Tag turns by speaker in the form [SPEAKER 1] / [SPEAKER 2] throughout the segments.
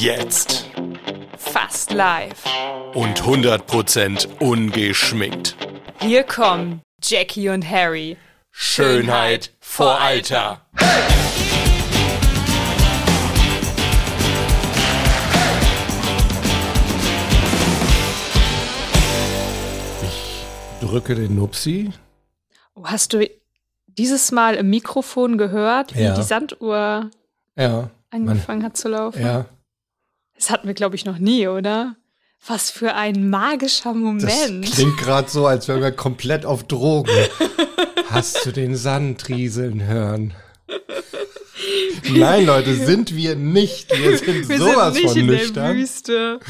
[SPEAKER 1] Jetzt.
[SPEAKER 2] Fast live.
[SPEAKER 1] Und 100% ungeschminkt.
[SPEAKER 2] Hier kommen Jackie und Harry.
[SPEAKER 1] Schönheit vor Alter.
[SPEAKER 3] Ich drücke den Nupsi.
[SPEAKER 2] Oh, hast du dieses Mal im Mikrofon gehört, wie
[SPEAKER 3] Ja.
[SPEAKER 2] die Sanduhr
[SPEAKER 3] Ja.
[SPEAKER 2] angefangen hat zu laufen?
[SPEAKER 3] Ja.
[SPEAKER 2] Das hatten wir, glaube ich, noch nie, oder? Was für ein magischer
[SPEAKER 3] Das
[SPEAKER 2] Moment.
[SPEAKER 3] klingt gerade so, als wären wir komplett auf Drogen. Hast du den Sand rieseln hören? Nein, Leute, sind wir nicht. Wir sind
[SPEAKER 2] wir
[SPEAKER 3] sowas
[SPEAKER 2] sind nicht
[SPEAKER 3] von
[SPEAKER 2] in der. Wüste.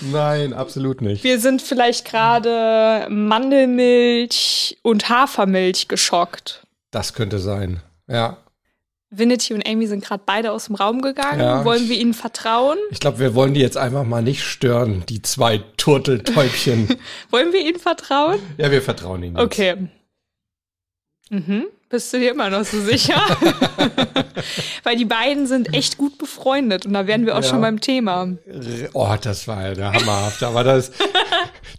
[SPEAKER 3] Nein, absolut nicht.
[SPEAKER 2] Wir sind vielleicht gerade Mandelmilch und Hafermilch geschockt.
[SPEAKER 3] Das könnte sein. Ja.
[SPEAKER 2] Vinity und Amy sind gerade beide aus dem Raum gegangen.
[SPEAKER 3] Ja.
[SPEAKER 2] Wollen wir ihnen vertrauen?
[SPEAKER 3] Ich glaube, wir wollen die jetzt einfach mal nicht stören, die zwei Turteltäubchen.
[SPEAKER 2] Wollen wir ihnen vertrauen?
[SPEAKER 3] ja, wir vertrauen ihnen. jetzt.
[SPEAKER 2] Okay. Mhm. Bist du dir immer noch so sicher? Weil die beiden sind echt gut befreundet und da wären wir auch
[SPEAKER 3] Ja.
[SPEAKER 2] schon beim Thema.
[SPEAKER 3] Oh, das war ja der hammerhaft. Aber das,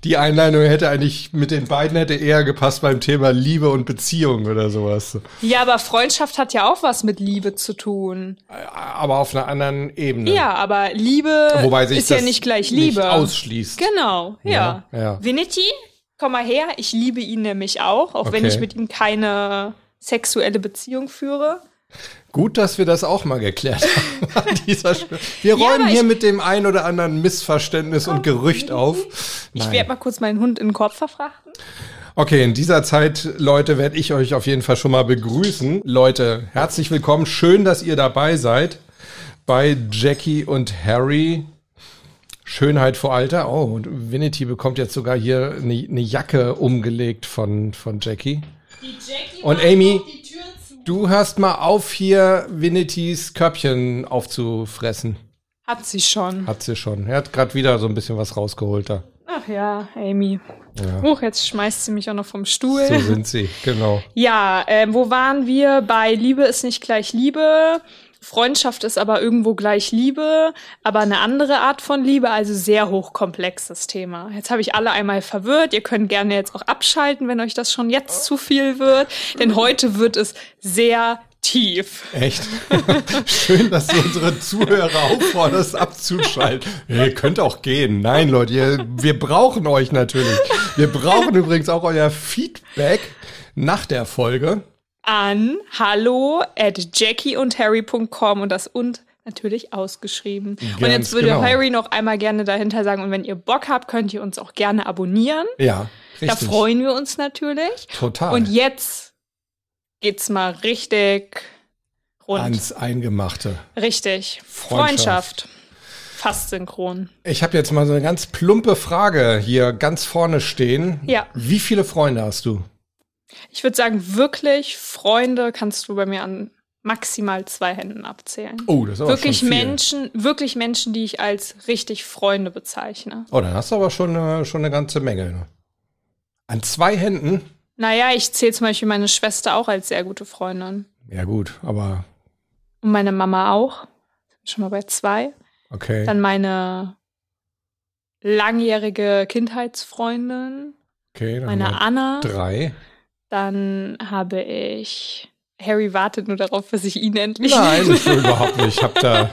[SPEAKER 3] die Einleitung hätte eigentlich mit den beiden hätte eher gepasst beim Thema Liebe und Beziehung oder sowas.
[SPEAKER 2] Ja, aber Freundschaft hat ja auch was mit Liebe zu tun.
[SPEAKER 3] Aber auf einer anderen Ebene.
[SPEAKER 2] Ja, aber Liebe
[SPEAKER 3] Wobei sich
[SPEAKER 2] ist ja nicht gleich
[SPEAKER 3] nicht
[SPEAKER 2] Liebe.
[SPEAKER 3] ausschließt.
[SPEAKER 2] Genau, ja.
[SPEAKER 3] Ja, ja.
[SPEAKER 2] Vinity, komm mal her. Ich liebe ihn nämlich auch, auch wenn
[SPEAKER 3] Okay.
[SPEAKER 2] ich mit ihm keine sexuelle Beziehung führe.
[SPEAKER 3] Gut, dass wir das auch mal geklärt haben. an dieser Stelle. Wir
[SPEAKER 2] Ja,
[SPEAKER 3] räumen
[SPEAKER 2] aber
[SPEAKER 3] hier
[SPEAKER 2] ich-
[SPEAKER 3] mit dem ein oder anderen Missverständnis und Gerücht auf.
[SPEAKER 2] Ich
[SPEAKER 3] Nein.
[SPEAKER 2] werde mal kurz meinen Hund in den Korb verfrachten.
[SPEAKER 3] Okay, in dieser Zeit, Leute, werde ich euch auf jeden Fall schon mal begrüßen. Leute, herzlich willkommen. Schön, dass ihr dabei seid bei Jackie und Harry. Schönheit vor Alter. Oh, und Vinity bekommt jetzt sogar hier eine, eine Jacke umgelegt von, von Jackie. Und Amy, du hörst mal auf, hier Vinitys Körbchen aufzufressen.
[SPEAKER 2] Hat sie schon.
[SPEAKER 3] Hat sie schon. Er hat gerade wieder so ein bisschen was rausgeholt da.
[SPEAKER 2] Ach ja, Amy.
[SPEAKER 3] Ja.
[SPEAKER 2] Huch, jetzt schmeißt sie mich auch noch vom Stuhl.
[SPEAKER 3] So sind sie, genau.
[SPEAKER 2] Ja, ähm, wo waren wir? Bei Liebe ist nicht gleich Liebe. Freundschaft ist aber irgendwo gleich Liebe, aber eine andere Art von Liebe, also sehr hochkomplexes Thema. Jetzt habe ich alle einmal verwirrt. Ihr könnt gerne jetzt auch abschalten, wenn euch das schon jetzt zu viel wird, denn heute wird es sehr tief.
[SPEAKER 3] Echt? Schön, dass du unsere Zuhörer aufforderst, abzuschalten. Ihr könnt auch gehen. Nein, Leute, ihr, wir brauchen euch natürlich. Wir brauchen übrigens auch euer Feedback nach der Folge.
[SPEAKER 2] An hallo at jackieundharry.com und das und natürlich ausgeschrieben. und
[SPEAKER 3] Ganz
[SPEAKER 2] jetzt würde
[SPEAKER 3] genau.
[SPEAKER 2] Harry noch einmal gerne dahinter sagen, und wenn ihr Bock habt, könnt ihr uns auch gerne abonnieren.
[SPEAKER 3] Ja,
[SPEAKER 2] Da
[SPEAKER 3] richtig.
[SPEAKER 2] freuen wir uns natürlich.
[SPEAKER 3] Total.
[SPEAKER 2] Und jetzt geht's mal richtig rund.
[SPEAKER 3] Ans Eingemachte.
[SPEAKER 2] Richtig.
[SPEAKER 3] Freundschaft.
[SPEAKER 2] Freundschaft. Fast synchron.
[SPEAKER 3] Ich habe jetzt mal so eine ganz plumpe Frage hier ganz vorne stehen.
[SPEAKER 2] Ja.
[SPEAKER 3] Wie viele Freunde hast du?
[SPEAKER 2] Ich würde sagen, wirklich, Freunde kannst du bei mir an maximal zwei Händen abzählen.
[SPEAKER 3] Oh, das ist aber
[SPEAKER 2] wirklich
[SPEAKER 3] schon viel.
[SPEAKER 2] Menschen, wirklich Menschen, die ich als richtig Freunde bezeichne.
[SPEAKER 3] Oh, dann hast du aber schon, äh, schon eine ganze Menge. ne? An zwei Händen?
[SPEAKER 2] Naja, ich zähle zum Beispiel meine Schwester auch als sehr gute Freundin.
[SPEAKER 3] Ja gut, aber
[SPEAKER 2] Und meine Mama auch. Schon mal bei zwei.
[SPEAKER 3] okay.
[SPEAKER 2] Dann meine langjährige Kindheitsfreundin,
[SPEAKER 3] okay dann
[SPEAKER 2] meine Anna.
[SPEAKER 3] drei.
[SPEAKER 2] Dann habe ich. Harry wartet nur darauf, dass ich ihn endlich
[SPEAKER 3] Nein, ich will überhaupt nicht. Ich habe da,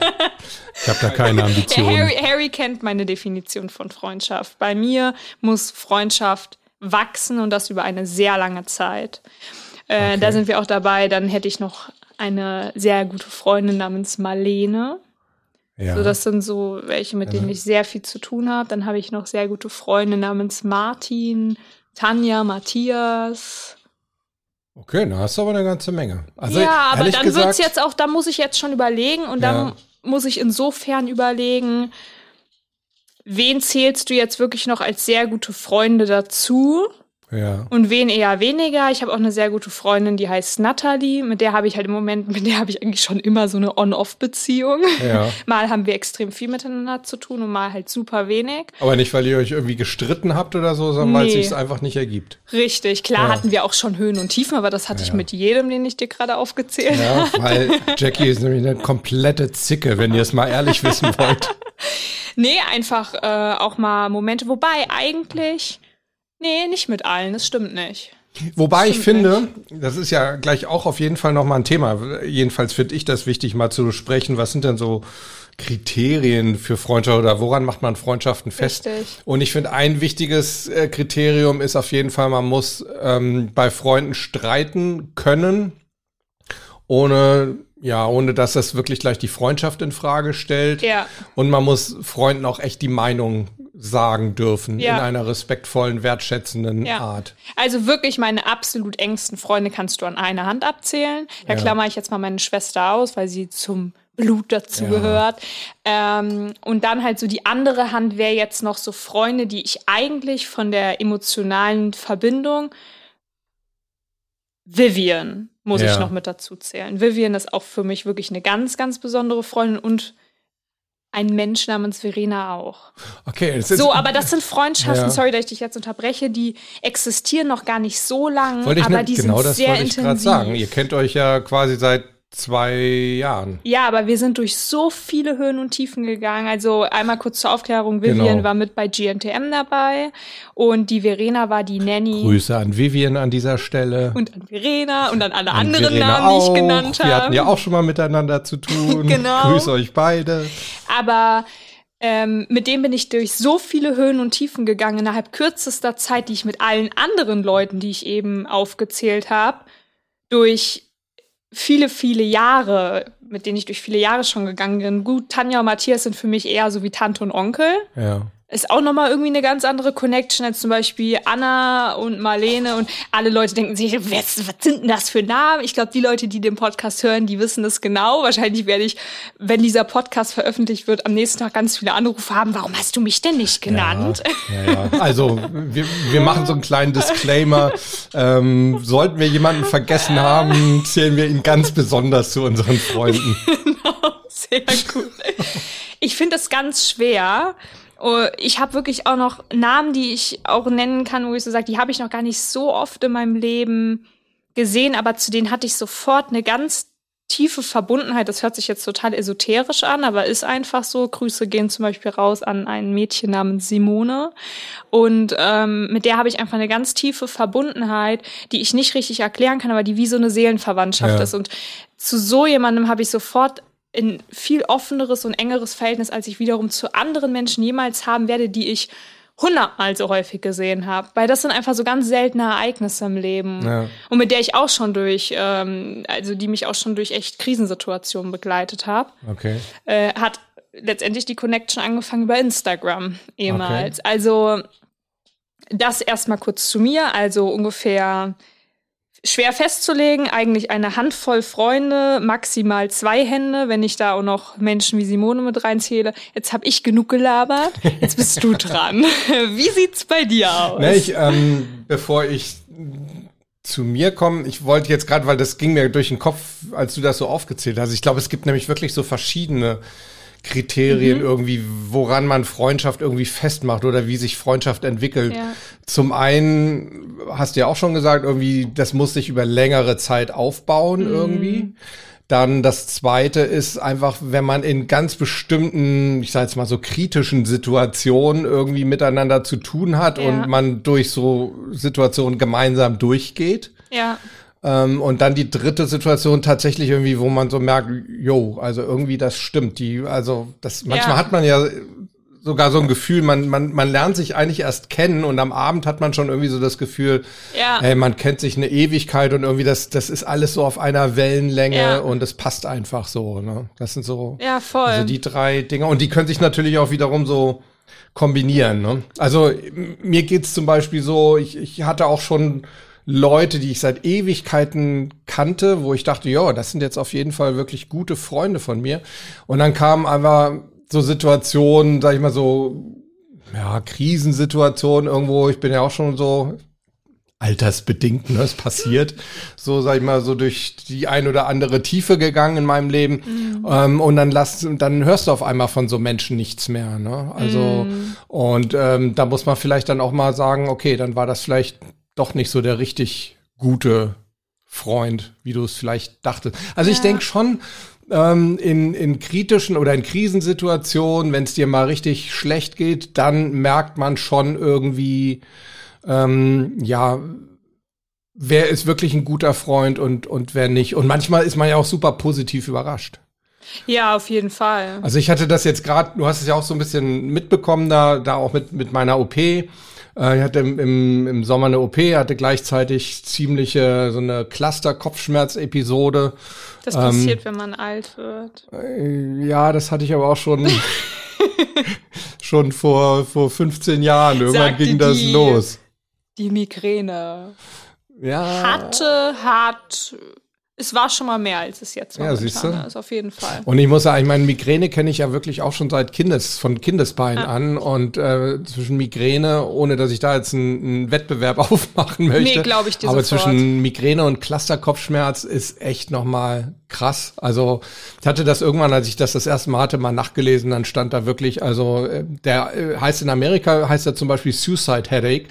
[SPEAKER 3] ich hab da keine Ambitionen.
[SPEAKER 2] Harry, Harry kennt meine Definition von Freundschaft. Bei mir muss Freundschaft wachsen und das über eine sehr lange Zeit. Äh,
[SPEAKER 3] Okay.
[SPEAKER 2] Da sind wir auch dabei. Dann hätte ich noch eine sehr gute Freundin namens Marlene.
[SPEAKER 3] Ja.
[SPEAKER 2] So, das sind so welche, mit denen ich sehr viel zu tun habe. Dann habe ich noch sehr gute Freunde namens Martin, Tanja, Matthias.
[SPEAKER 3] Okay, da hast du aber eine ganze Menge. Also,
[SPEAKER 2] ja, aber dann
[SPEAKER 3] gesagt,
[SPEAKER 2] wird's jetzt auch, da muss ich jetzt schon überlegen und dann
[SPEAKER 3] Ja.
[SPEAKER 2] muss ich insofern überlegen, wen zählst du jetzt wirklich noch als sehr gute Freunde dazu?
[SPEAKER 3] Ja.
[SPEAKER 2] Und wen eher weniger. Ich habe auch eine sehr gute Freundin, die heißt Natalie. Mit der habe ich halt im Moment, mit der habe ich eigentlich schon immer so eine On-Off-Beziehung.
[SPEAKER 3] Ja.
[SPEAKER 2] Mal haben wir extrem viel miteinander zu tun und mal halt super wenig.
[SPEAKER 3] Aber nicht, weil ihr euch irgendwie gestritten habt oder so, sondern weil es
[SPEAKER 2] Nee.
[SPEAKER 3] sich einfach nicht ergibt.
[SPEAKER 2] Richtig, klar
[SPEAKER 3] Ja.
[SPEAKER 2] hatten wir auch schon Höhen und Tiefen, aber das hatte ich mit jedem, den ich dir gerade aufgezählt habe.
[SPEAKER 3] Ja, weil Jackie ist nämlich eine komplette Zicke, wenn ihr es mal ehrlich wissen wollt.
[SPEAKER 2] Nee, einfach äh, auch mal Momente, wobei eigentlich, nee, nicht mit allen, das stimmt nicht.
[SPEAKER 3] Wobei ich finde, das ist ja gleich auch auf jeden Fall nochmal ein Thema. Jedenfalls finde ich das wichtig, mal zu sprechen. Was sind denn so Kriterien für Freundschaft oder woran macht man Freundschaften fest?
[SPEAKER 2] Richtig.
[SPEAKER 3] Und ich finde, ein wichtiges äh, Kriterium ist auf jeden Fall, man muss ähm, bei Freunden streiten können, ohne ja, ohne dass das wirklich gleich die Freundschaft in Frage stellt.
[SPEAKER 2] Ja.
[SPEAKER 3] Und man muss Freunden auch echt die Meinung sagen dürfen
[SPEAKER 2] Ja.
[SPEAKER 3] in einer respektvollen, wertschätzenden
[SPEAKER 2] Ja.
[SPEAKER 3] Art.
[SPEAKER 2] Also wirklich meine absolut engsten Freunde kannst du an einer Hand abzählen. Da
[SPEAKER 3] Ja.
[SPEAKER 2] klammer ich jetzt mal meine Schwester aus, weil sie zum Blut dazu
[SPEAKER 3] Ja.
[SPEAKER 2] gehört. Ähm, und dann halt so die andere Hand wäre jetzt noch so Freunde, die ich eigentlich von der emotionalen Verbindung Vivian muss ich noch mit dazu zählen. Vivian ist auch für mich wirklich eine ganz, ganz besondere Freundin und ein Mensch namens Verena auch.
[SPEAKER 3] Okay, es ist,
[SPEAKER 2] So, aber das sind Freundschaften,
[SPEAKER 3] Ja.
[SPEAKER 2] sorry, dass ich dich jetzt unterbreche, die existieren noch gar nicht so lange, aber
[SPEAKER 3] ne,
[SPEAKER 2] die
[SPEAKER 3] genau
[SPEAKER 2] sind
[SPEAKER 3] das
[SPEAKER 2] sehr
[SPEAKER 3] wollte ich gerade sagen. Ihr kennt euch ja quasi seit zwei Jahren.
[SPEAKER 2] Ja, aber wir sind durch so viele Höhen und Tiefen gegangen. Also einmal kurz zur Aufklärung, Vivian
[SPEAKER 3] Genau.
[SPEAKER 2] war mit bei GNTM dabei und die Verena war die Nanny
[SPEAKER 3] Grüße an Vivian an dieser Stelle.
[SPEAKER 2] und an Verena und an alle
[SPEAKER 3] An
[SPEAKER 2] anderen
[SPEAKER 3] Verena
[SPEAKER 2] Namen, die ich
[SPEAKER 3] auch.
[SPEAKER 2] genannt habe.
[SPEAKER 3] Wir hatten ja auch schon mal miteinander zu tun.
[SPEAKER 2] Genau.
[SPEAKER 3] Grüße euch beide.
[SPEAKER 2] Aber ähm, mit dem bin ich durch so viele Höhen und Tiefen gegangen innerhalb kürzester Zeit, die ich mit allen anderen Leuten, die ich eben aufgezählt habe, durch viele, viele Jahre, mit denen ich durch viele Jahre schon gegangen bin. Gut, Tanja und Matthias sind für mich eher so wie Tante und Onkel.
[SPEAKER 3] Ja.
[SPEAKER 2] Ist auch nochmal irgendwie eine ganz andere Connection als zum Beispiel Anna und Marlene und alle Leute denken sich, was, was sind denn das für Namen? Ich glaube, die Leute, die den Podcast hören, die wissen das genau. Wahrscheinlich werde ich, wenn dieser Podcast veröffentlicht wird, am nächsten Tag ganz viele Anrufe haben. Warum hast du mich denn nicht genannt?
[SPEAKER 3] Ja, ja. Also wir, wir machen so einen kleinen Disclaimer. Ähm, sollten wir jemanden vergessen haben, zählen wir ihn ganz besonders zu unseren Freunden.
[SPEAKER 2] Sehr gut. Ich finde es ganz schwer. Oh, Ich habe wirklich auch noch Namen, die ich auch nennen kann, wo ich so sage, die habe ich noch gar nicht so oft in meinem Leben gesehen, aber zu denen hatte ich sofort eine ganz tiefe Verbundenheit. Das hört sich jetzt total esoterisch an, aber ist einfach so. Grüße gehen zum Beispiel raus an ein Mädchen namens Simone. Und ähm, mit der habe ich einfach eine ganz tiefe Verbundenheit, die ich nicht richtig erklären kann, aber die wie so eine Seelenverwandtschaft
[SPEAKER 3] Ja.
[SPEAKER 2] ist. Und zu so jemandem habe ich sofort ein viel offeneres und engeres Verhältnis, als ich wiederum zu anderen Menschen jemals haben werde, die ich hundertmal so häufig gesehen habe. Weil das sind einfach so ganz seltene Ereignisse im Leben.
[SPEAKER 3] Ja.
[SPEAKER 2] Und mit der ich auch schon durch, ähm, also die mich auch schon durch echt Krisensituationen begleitet habe,
[SPEAKER 3] Okay.
[SPEAKER 2] äh, hat letztendlich die Connection angefangen über Instagram ehemals. Also das erstmal kurz zu mir, also ungefähr schwer festzulegen, eigentlich eine Handvoll Freunde, maximal zwei Hände, wenn ich da auch noch Menschen wie Simone mit reinzähle. Jetzt habe ich genug gelabert, jetzt bist du dran. Wie sieht's bei dir aus?
[SPEAKER 3] Ne, ich, ähm, bevor ich zu mir komme, ich wollte jetzt gerade, weil das ging mir durch den Kopf, als du das so aufgezählt hast. Ich glaube, es gibt nämlich wirklich so verschiedene Kriterien irgendwie, woran man Freundschaft irgendwie festmacht oder wie sich Freundschaft entwickelt.
[SPEAKER 2] Ja.
[SPEAKER 3] Zum einen hast du ja auch schon gesagt, irgendwie, das muss sich über längere Zeit aufbauen irgendwie. Dann das zweite ist einfach, wenn man in ganz bestimmten, ich sage jetzt mal so kritischen Situationen irgendwie miteinander zu tun hat
[SPEAKER 2] Ja.
[SPEAKER 3] und man durch so Situationen gemeinsam durchgeht.
[SPEAKER 2] ja.
[SPEAKER 3] Ähm, und dann die dritte Situation tatsächlich irgendwie, wo man so merkt, jo, also irgendwie das stimmt. Die, also das manchmal
[SPEAKER 2] Ja.
[SPEAKER 3] hat man ja sogar so ein Gefühl, man, man, man lernt sich eigentlich erst kennen und am Abend hat man schon irgendwie so das Gefühl,
[SPEAKER 2] Ja.
[SPEAKER 3] ey, man kennt sich eine Ewigkeit und irgendwie das, das ist alles so auf einer Wellenlänge
[SPEAKER 2] Ja.
[SPEAKER 3] und es passt einfach so. Ne? Das sind so
[SPEAKER 2] Ja, voll.
[SPEAKER 3] also die drei Dinge. Und die können sich natürlich auch wiederum so kombinieren. Ne? Also mir geht's zum Beispiel so, ich, ich hatte auch schon Leute, die ich seit Ewigkeiten kannte, wo ich dachte, ja, das sind jetzt auf jeden Fall wirklich gute Freunde von mir. Und dann kamen einfach so Situationen, sag ich mal so, ja, Krisensituationen irgendwo. Ich bin ja auch schon so altersbedingt, ne, es passiert, so sag ich mal, so durch die ein oder andere Tiefe gegangen in meinem Leben. Ähm, und dann lass, dann hörst du auf einmal von so Menschen nichts mehr. Ne? Also und ähm, da muss man vielleicht dann auch mal sagen, okay, dann war das vielleicht doch nicht so der richtig gute Freund, wie du es vielleicht dachtest. Also ich
[SPEAKER 2] Ja.
[SPEAKER 3] denke schon, ähm, in, in kritischen oder in Krisensituationen, wenn es dir mal richtig schlecht geht, dann merkt man schon irgendwie, ähm, ja, wer ist wirklich ein guter Freund und, und wer nicht. Und manchmal ist man ja auch super positiv überrascht.
[SPEAKER 2] Ja, auf jeden Fall.
[SPEAKER 3] Also ich hatte das jetzt gerade, du hast es ja auch so ein bisschen mitbekommen, da, da auch mit, mit meiner OP. Äh, ich hatte im, im, im Sommer eine OP, hatte gleichzeitig ziemliche so eine Cluster-Kopfschmerz-Episode.
[SPEAKER 2] Das passiert, ähm, wenn man alt wird.
[SPEAKER 3] Äh, ja, das hatte ich aber auch schon, schon vor, vor 15 Jahren. Irgendwann
[SPEAKER 2] Sagte
[SPEAKER 3] ging das
[SPEAKER 2] die-
[SPEAKER 3] los.
[SPEAKER 2] Die Migräne.
[SPEAKER 3] Ja.
[SPEAKER 2] Hatte, hat. Es war schon mal mehr, als es jetzt
[SPEAKER 3] Ja,
[SPEAKER 2] momentan
[SPEAKER 3] siehst du?
[SPEAKER 2] ist, auf jeden Fall.
[SPEAKER 3] Und ich muss sagen, ich meine, Migräne kenne ich ja wirklich auch schon seit Kindes, von Kindesbeinen an. Und äh, zwischen Migräne, ohne dass ich da jetzt einen, einen Wettbewerb aufmachen möchte.
[SPEAKER 2] Nee, glaub ich dir
[SPEAKER 3] Aber
[SPEAKER 2] sofort.
[SPEAKER 3] zwischen Migräne und Clusterkopfschmerz ist echt nochmal krass. Also ich hatte das irgendwann, als ich das das erste Mal hatte, mal nachgelesen, dann stand da wirklich, also äh, der äh, heißt in Amerika, heißt er zum Beispiel Suicide Headache.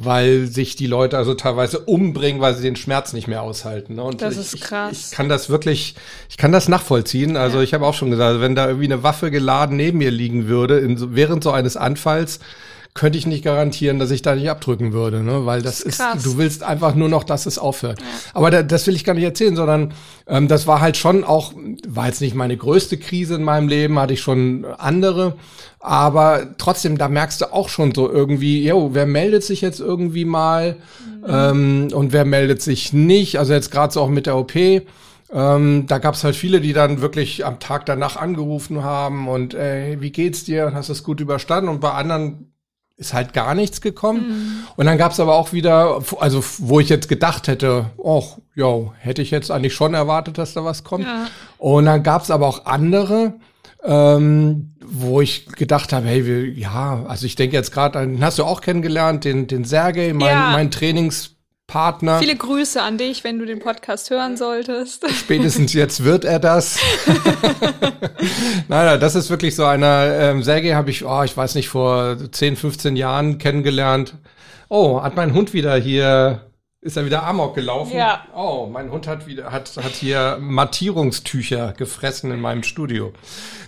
[SPEAKER 3] Weil sich die Leute also teilweise umbringen, weil sie den Schmerz nicht mehr aushalten. Ne? Und
[SPEAKER 2] Das
[SPEAKER 3] ich,
[SPEAKER 2] ist krass.
[SPEAKER 3] Ich, ich kann das wirklich, ich kann das nachvollziehen. Also ich habe auch schon gesagt, wenn da irgendwie eine Waffe geladen neben mir liegen würde, in, während so eines Anfalls, könnte ich nicht garantieren, dass ich da nicht abdrücken würde, ne? Weil das,
[SPEAKER 2] ist
[SPEAKER 3] ist,
[SPEAKER 2] krass.
[SPEAKER 3] du willst einfach nur noch, dass es aufhört. Aber da, das will ich gar nicht erzählen, sondern ähm, das war halt schon auch, war jetzt nicht meine größte Krise in meinem Leben, hatte ich schon andere. Aber trotzdem, da merkst du auch schon so irgendwie, jo, wer meldet sich jetzt irgendwie mal ähm, und wer meldet sich nicht? Also jetzt gerade so auch mit der OP. Ähm, da gab es halt viele, die dann wirklich am Tag danach angerufen haben und ey, wie geht's dir? Hast du es gut überstanden? Und bei anderen ist halt gar nichts gekommen. Und dann gab es aber auch wieder, also wo ich jetzt gedacht hätte, oh, jo, hätte ich jetzt eigentlich schon erwartet, dass da was kommt.
[SPEAKER 2] Ja.
[SPEAKER 3] Und dann gab es aber auch andere, ähm, wo ich gedacht habe, hey, wir, ja, also ich denke jetzt gerade, den hast du auch kennengelernt, den, den Sergej, mein,
[SPEAKER 2] Ja.
[SPEAKER 3] mein Trainingspartner.
[SPEAKER 2] Viele Grüße an dich, wenn du den Podcast hören solltest.
[SPEAKER 3] Spätestens jetzt wird er das. nein, nein, das ist wirklich so einer. Ähm, Sergej habe ich, oh, ich weiß nicht, vor 10, 15 Jahren kennengelernt. Oh, hat mein Hund wieder hier, ist er wieder Amok gelaufen?
[SPEAKER 2] Ja.
[SPEAKER 3] Oh, mein Hund hat wieder, hat, hat hier Mattierungstücher gefressen in meinem Studio.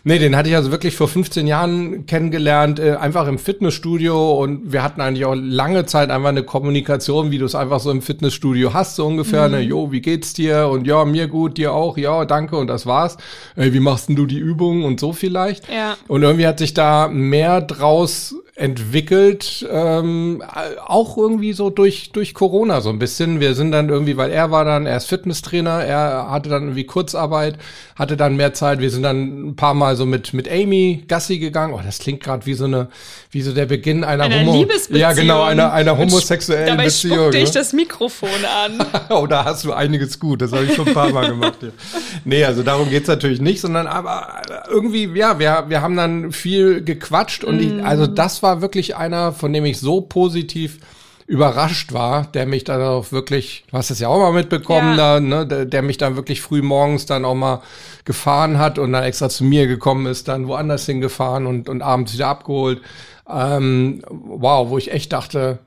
[SPEAKER 3] Nee, den hatte ich also wirklich vor 15 Jahren kennengelernt, äh, einfach im Fitnessstudio und wir hatten eigentlich auch lange Zeit einfach eine Kommunikation, wie du es einfach so im Fitnessstudio hast, so ungefähr,
[SPEAKER 2] Mhm.
[SPEAKER 3] ne, jo, wie geht's dir? Und ja, mir gut, dir auch, ja, danke und das war's. Ey, wie machst denn du die Übungen und so vielleicht?
[SPEAKER 2] Ja.
[SPEAKER 3] Und irgendwie hat sich da mehr draus entwickelt, ähm, auch irgendwie so durch, durch Corona so ein bisschen. Wir sind dann irgendwie, weil er war dann, er ist Fitnesstrainer, er hatte dann irgendwie Kurzarbeit, hatte dann mehr Zeit. Wir sind dann ein paar Mal so mit, mit Amy Gassi gegangen. Oh, das klingt gerade wie so eine, wie so der Beginn einer,
[SPEAKER 2] Einer
[SPEAKER 3] Homo
[SPEAKER 2] Liebesbeziehung.
[SPEAKER 3] Ja, genau, einer, einer homosexuellen
[SPEAKER 2] Dabei
[SPEAKER 3] Beziehung.
[SPEAKER 2] spuckte ich
[SPEAKER 3] ne?
[SPEAKER 2] das Mikrofon an.
[SPEAKER 3] Oh, da hast du einiges gut. Das habe ich schon ein paar Mal gemacht. Ja. Nee, also darum geht's natürlich nicht, sondern aber irgendwie, ja, wir, wir haben dann viel gequatscht und ich, also das war wirklich einer, von dem ich so positiv überrascht war, der mich dann auch wirklich, du hast es ja auch mal mitbekommen,
[SPEAKER 2] Ja.
[SPEAKER 3] da, ne, der, der mich dann wirklich früh morgens dann auch mal gefahren hat und dann extra zu mir gekommen ist, dann woanders hingefahren und, und abends wieder abgeholt. Ähm, wow, wo ich echt dachte,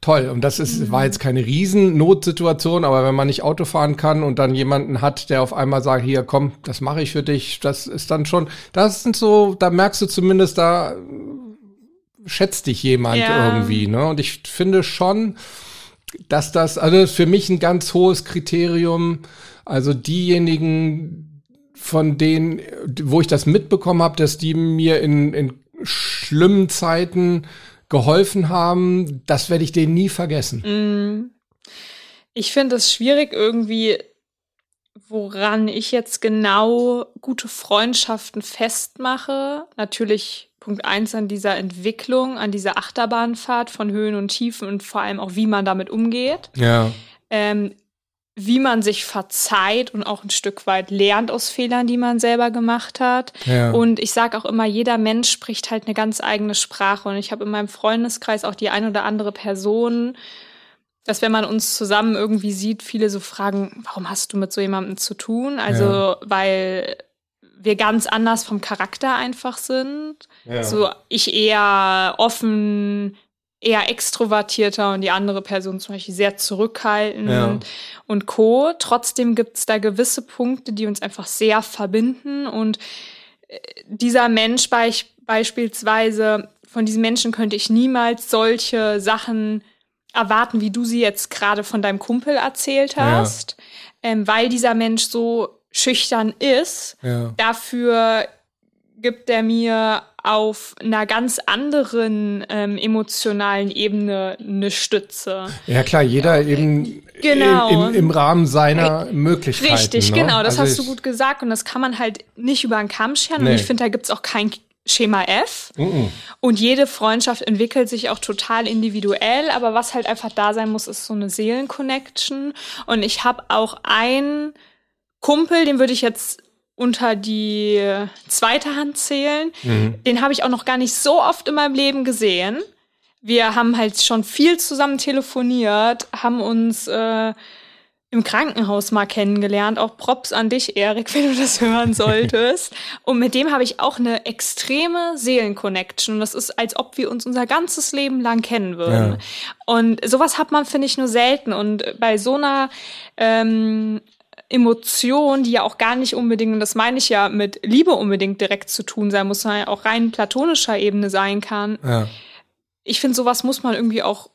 [SPEAKER 3] toll. Und das ist, war jetzt keine Riesennotsituation, aber wenn man nicht Auto fahren kann und dann jemanden hat, der auf einmal sagt, hier, komm, das mache ich für dich, das ist dann schon, das sind so, da merkst du zumindest, da schätzt dich jemand
[SPEAKER 2] Ja.
[SPEAKER 3] irgendwie, ne? Und ich finde schon, dass das, also das für mich ein ganz hohes Kriterium, also diejenigen, von denen, wo ich das mitbekommen habe, dass die mir in, in schlimmen Zeiten geholfen haben, das werde ich denen nie vergessen.
[SPEAKER 2] Ich finde es schwierig irgendwie, woran ich jetzt genau gute Freundschaften festmache. Natürlich Punkt eins an dieser Entwicklung, an dieser Achterbahnfahrt von Höhen und Tiefen und vor allem auch, wie man damit umgeht.
[SPEAKER 3] Ja.
[SPEAKER 2] Ähm, wie man sich verzeiht und auch ein Stück weit lernt aus Fehlern, die man selber gemacht hat.
[SPEAKER 3] Ja.
[SPEAKER 2] Und ich sage auch immer, jeder Mensch spricht halt eine ganz eigene Sprache. Und ich habe in meinem Freundeskreis auch die ein oder andere Person, dass wenn man uns zusammen irgendwie sieht, viele so fragen, warum hast du mit so jemandem zu tun? Also,
[SPEAKER 3] Ja.
[SPEAKER 2] weil wir ganz anders vom Charakter einfach sind.
[SPEAKER 3] Ja.
[SPEAKER 2] So ich eher offen, eher extrovertierter und die andere Person zum Beispiel sehr zurückhaltend
[SPEAKER 3] Ja.
[SPEAKER 2] und Co. Trotzdem gibt es da gewisse Punkte, die uns einfach sehr verbinden und äh, dieser Mensch beich- beispielsweise, von diesem Menschen könnte ich niemals solche Sachen erwarten, wie du sie jetzt gerade von deinem Kumpel erzählt
[SPEAKER 3] Ja.
[SPEAKER 2] hast, ähm, weil dieser Mensch so schüchtern ist.
[SPEAKER 3] Ja.
[SPEAKER 2] Dafür gibt er mir auf einer ganz anderen ähm, emotionalen Ebene eine Stütze.
[SPEAKER 3] Ja klar, jeder eben
[SPEAKER 2] Genau.
[SPEAKER 3] im, im, im Rahmen seiner Möglichkeiten.
[SPEAKER 2] Richtig,
[SPEAKER 3] ne?
[SPEAKER 2] genau, das
[SPEAKER 3] Also
[SPEAKER 2] hast du gut gesagt und das kann man halt nicht über einen Kamm scheren
[SPEAKER 3] Nee.
[SPEAKER 2] und ich finde, da gibt's auch kein Schema F
[SPEAKER 3] Mhm.
[SPEAKER 2] und jede Freundschaft entwickelt sich auch total individuell, aber was halt einfach da sein muss, ist so eine Seelenconnection und ich habe auch einen Kumpel, den würde ich jetzt unter die zweite Hand zählen.
[SPEAKER 3] Mhm.
[SPEAKER 2] Den habe ich auch noch gar nicht so oft in meinem Leben gesehen. Wir haben halt schon viel zusammen telefoniert, haben uns äh, im Krankenhaus mal kennengelernt. Auch Props an dich, Erik, wenn du das hören solltest. Und mit dem habe ich auch eine extreme Seelenconnection. Das ist, als ob wir uns unser ganzes Leben lang kennen würden.
[SPEAKER 3] Ja.
[SPEAKER 2] Und sowas hat man, finde ich, nur selten. Und bei so einer ähm, Emotion, die ja auch gar nicht unbedingt, und das meine ich ja mit Liebe unbedingt direkt zu tun sein muss, sondern ja auch rein platonischer Ebene sein kann.
[SPEAKER 3] Ja.
[SPEAKER 2] Ich finde, sowas muss man irgendwie auch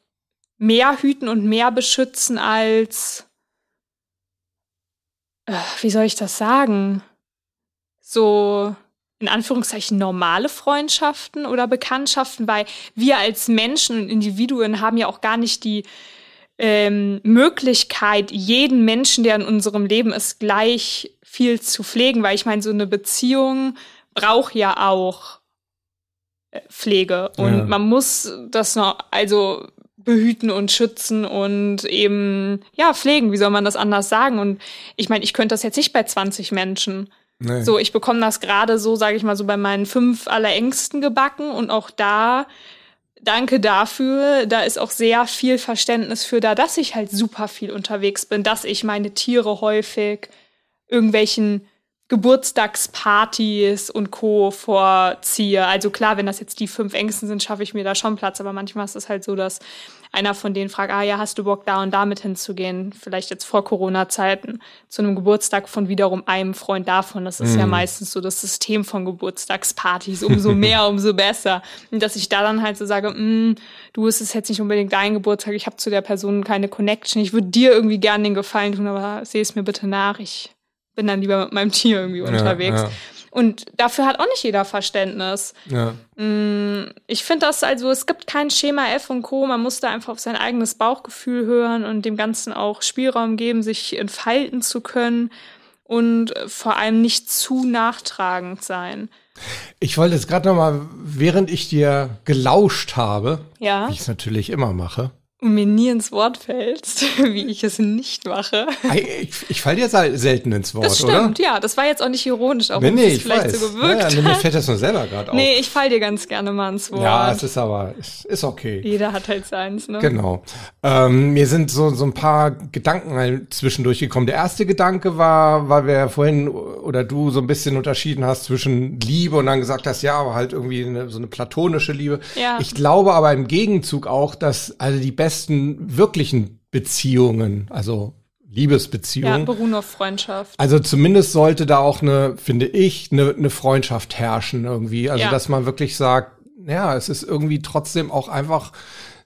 [SPEAKER 2] mehr hüten und mehr beschützen als, äh, wie soll ich das sagen? So, in Anführungszeichen normale Freundschaften oder Bekanntschaften, weil wir als Menschen und Individuen haben ja auch gar nicht die ähm, Möglichkeit, jeden Menschen, der in unserem Leben ist, gleich viel zu pflegen, weil ich meine, so eine Beziehung braucht ja auch äh, Pflege und
[SPEAKER 3] Ja.
[SPEAKER 2] man muss das noch, also behüten und schützen und eben ja pflegen. Wie soll man das anders sagen? Und ich meine, ich könnte das jetzt nicht bei 20 Menschen.
[SPEAKER 3] Nee.
[SPEAKER 2] So, ich bekomme das gerade so, sage ich mal, so bei meinen fünf allerengsten gebacken und auch da, danke dafür, da ist auch sehr viel Verständnis für da, dass ich halt super viel unterwegs bin, dass ich meine Tiere häufig irgendwelchen Geburtstagspartys und Co. vorziehe. Also klar, wenn das jetzt die fünf Ängsten sind, schaffe ich mir da schon Platz, aber manchmal ist es halt so, dass einer von denen fragt, ah ja, hast du Bock da und damit hinzugehen? Vielleicht jetzt vor Corona-Zeiten zu einem Geburtstag von wiederum einem Freund davon. Das ist ja meistens so das System von Geburtstagspartys. Umso mehr, umso besser. Und dass ich da dann halt so sage, mm, du, es ist jetzt nicht unbedingt dein Geburtstag, ich habe zu der Person keine Connection. Ich würde dir irgendwie gerne den Gefallen tun, aber seh es mir bitte nach. Ich bin dann lieber mit meinem Tier irgendwie unterwegs.
[SPEAKER 3] ja.
[SPEAKER 2] Und dafür hat auch nicht jeder Verständnis.
[SPEAKER 3] Ja.
[SPEAKER 2] Ich finde das also, es gibt kein Schema F und Co. Man muss da einfach auf sein eigenes Bauchgefühl hören und dem Ganzen auch Spielraum geben, sich entfalten zu können und vor allem nicht zu nachtragend sein.
[SPEAKER 3] Ich wollte jetzt gerade noch mal, während ich dir gelauscht habe,
[SPEAKER 2] Ja.
[SPEAKER 3] wie ich es natürlich immer mache,
[SPEAKER 2] Und mir nie ins Wort fällst, wie ich es nicht mache.
[SPEAKER 3] Ich, ich falle dir sel- selten ins Wort,
[SPEAKER 2] Das stimmt,
[SPEAKER 3] oder?
[SPEAKER 2] ja. Das war jetzt auch nicht ironisch, auch
[SPEAKER 3] Nee,
[SPEAKER 2] wenn
[SPEAKER 3] nee,
[SPEAKER 2] es
[SPEAKER 3] ich
[SPEAKER 2] vielleicht
[SPEAKER 3] weiß.
[SPEAKER 2] so gewirkt
[SPEAKER 3] ja, nee, mir fällt das nur selber gerade auf.
[SPEAKER 2] Nee, ich fall dir ganz gerne mal ins Wort.
[SPEAKER 3] ja, es ist aber, es ist okay.
[SPEAKER 2] Jeder hat halt seins, ne?
[SPEAKER 3] Genau. Ähm, mir sind so, so ein paar Gedanken halt zwischendurch gekommen. Der erste Gedanke war, weil wir ja vorhin oder du so ein bisschen unterschieden hast zwischen Liebe und dann gesagt hast, ja, aber halt irgendwie eine, so eine platonische Liebe.
[SPEAKER 2] Ja.
[SPEAKER 3] Ich glaube aber im Gegenzug auch, dass also die besten wirklichen Beziehungen, also
[SPEAKER 2] Ja,
[SPEAKER 3] Liebesbeziehungen,
[SPEAKER 2] beruhen auf Freundschaft.
[SPEAKER 3] also zumindest sollte da auch eine, finde ich, eine, eine Freundschaft herrschen irgendwie. Also
[SPEAKER 2] Ja.
[SPEAKER 3] dass man wirklich sagt, ja, es ist irgendwie trotzdem auch einfach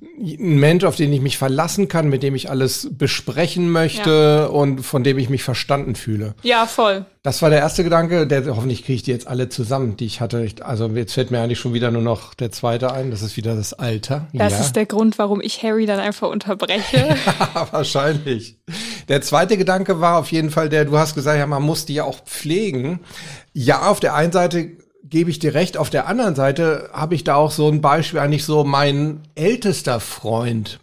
[SPEAKER 3] ein Mensch, auf den ich mich verlassen kann, mit dem ich alles besprechen möchte und von dem ich mich verstanden fühle.
[SPEAKER 2] Ja, voll.
[SPEAKER 3] Das war der erste Gedanke, der hoffentlich kriege ich die jetzt alle zusammen, die ich hatte. Ich, also jetzt fällt mir eigentlich schon wieder nur noch der zweite ein, das ist wieder das Alter.
[SPEAKER 2] Das
[SPEAKER 3] ja.
[SPEAKER 2] ist der Grund, warum ich Harry dann einfach unterbreche.
[SPEAKER 3] Wahrscheinlich. Der zweite Gedanke war auf jeden Fall der, du hast gesagt, ja, man muss die ja auch pflegen. Ja, auf der einen Seite gebe ich dir recht, auf der anderen Seite habe ich da auch so ein Beispiel, eigentlich so mein ältester Freund,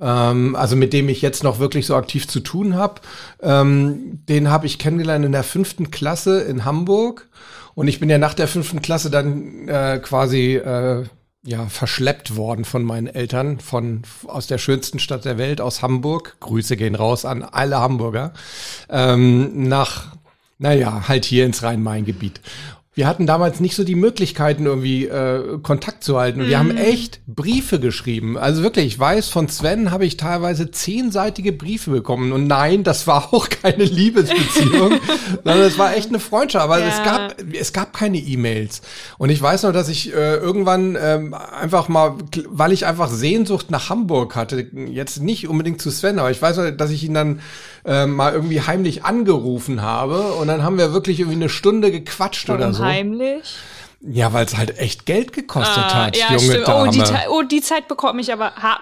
[SPEAKER 3] ähm, also mit dem ich jetzt noch wirklich so aktiv zu tun habe. Ähm, den habe ich kennengelernt in der fünften Klasse in Hamburg. Und ich bin ja nach der fünften Klasse dann äh, quasi äh, ja verschleppt worden von meinen Eltern von aus der schönsten Stadt der Welt aus Hamburg. Grüße gehen raus an alle Hamburger ähm, nach naja halt hier ins Rhein-Main-Gebiet. Wir hatten damals nicht so die Möglichkeiten, irgendwie äh, Kontakt zu halten. Wir haben echt Briefe geschrieben. Also wirklich, ich weiß, von Sven habe ich teilweise zehnseitige Briefe bekommen. Und nein, das war auch keine Liebesbeziehung, sondern es war echt eine Freundschaft. Aber
[SPEAKER 2] Ja.
[SPEAKER 3] es gab es gab keine E-Mails. Und ich weiß noch, dass ich äh, irgendwann ähm, einfach mal, weil ich einfach Sehnsucht nach Hamburg hatte, jetzt nicht unbedingt zu Sven, aber ich weiß noch, dass ich ihn dann äh, mal irgendwie heimlich angerufen habe und dann haben wir wirklich irgendwie eine Stunde gequatscht oder
[SPEAKER 2] Warum
[SPEAKER 3] so.
[SPEAKER 2] heimlich?
[SPEAKER 3] Ja, weil es halt echt Geld gekostet
[SPEAKER 2] Ah,
[SPEAKER 3] hat,
[SPEAKER 2] ja,
[SPEAKER 3] junge
[SPEAKER 2] stimmt.
[SPEAKER 3] Dame.
[SPEAKER 2] Oh die, oh, die Zeit bekomme ich aber. Ha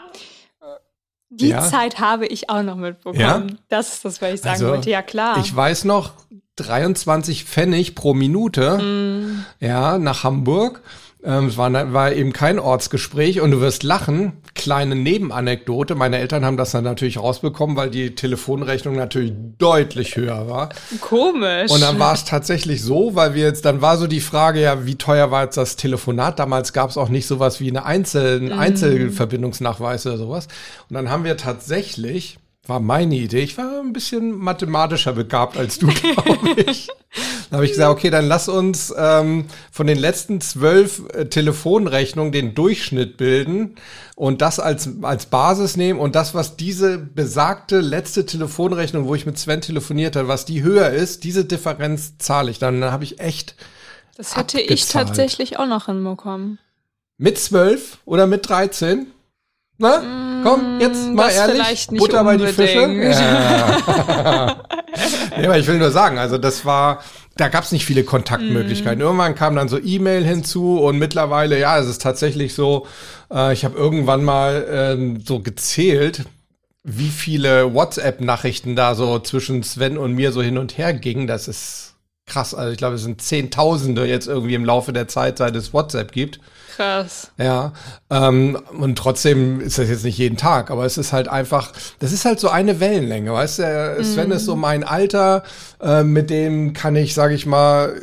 [SPEAKER 2] die
[SPEAKER 3] Ja?
[SPEAKER 2] Zeit habe ich auch noch mitbekommen.
[SPEAKER 3] Ja?
[SPEAKER 2] Das ist das, was ich sagen
[SPEAKER 3] Also,
[SPEAKER 2] wollte. Ja, klar.
[SPEAKER 3] Ich weiß noch, 23 Pfennig pro Minute,
[SPEAKER 2] Mm.
[SPEAKER 3] ja, nach Hamburg. Ähm, es war, war eben kein Ortsgespräch und du wirst lachen. Kleine Nebenanekdote. Meine Eltern haben das dann natürlich rausbekommen, weil die Telefonrechnung natürlich deutlich höher war.
[SPEAKER 2] Komisch.
[SPEAKER 3] Und dann war es tatsächlich so, weil wir jetzt, dann war so die Frage, ja, wie teuer war jetzt das Telefonat? Damals gab es auch nicht sowas wie eine Einzel,
[SPEAKER 2] Mhm.
[SPEAKER 3] einen Einzelverbindungsnachweis oder sowas. Und dann haben wir tatsächlich, war meine Idee, ich war ein bisschen mathematischer begabt als du, glaube ich. Dann habe ich gesagt, okay, dann lass uns ähm, von den letzten zwölf äh, Telefonrechnungen den Durchschnitt bilden und das als, als Basis nehmen und das, was diese besagte letzte Telefonrechnung, wo ich mit Sven telefoniert habe, was die höher ist, diese Differenz zahle ich dann. Dann habe ich echt
[SPEAKER 2] das hätte ich
[SPEAKER 3] abgezahlt.
[SPEAKER 2] tatsächlich auch noch hinbekommen.
[SPEAKER 3] mit zwölf oder mit 13? Na, komm, jetzt mal
[SPEAKER 2] Mm,
[SPEAKER 3] ehrlich, Butter bei die Fische.
[SPEAKER 2] unbedingt.
[SPEAKER 3] Ja. nee, aber ich will nur sagen, also das war, da gab es nicht viele
[SPEAKER 2] Mm.
[SPEAKER 3] Kontaktmöglichkeiten. Irgendwann kam dann so E-Mail hinzu und mittlerweile, ja, es ist tatsächlich so, äh, ich habe irgendwann mal ähm, so gezählt, wie viele WhatsApp-Nachrichten da so zwischen Sven und mir so hin und her gingen. Das ist krass. Also ich glaube, es sind Zehntausende jetzt irgendwie im Laufe der Zeit, seit es WhatsApp gibt.
[SPEAKER 2] Krass.
[SPEAKER 3] Ja, ähm, und trotzdem ist das jetzt nicht jeden Tag, aber es ist halt einfach, das ist halt so eine Wellenlänge, weißt du? Der Sven ist so mein Alter, äh, mit dem kann ich, sage ich mal,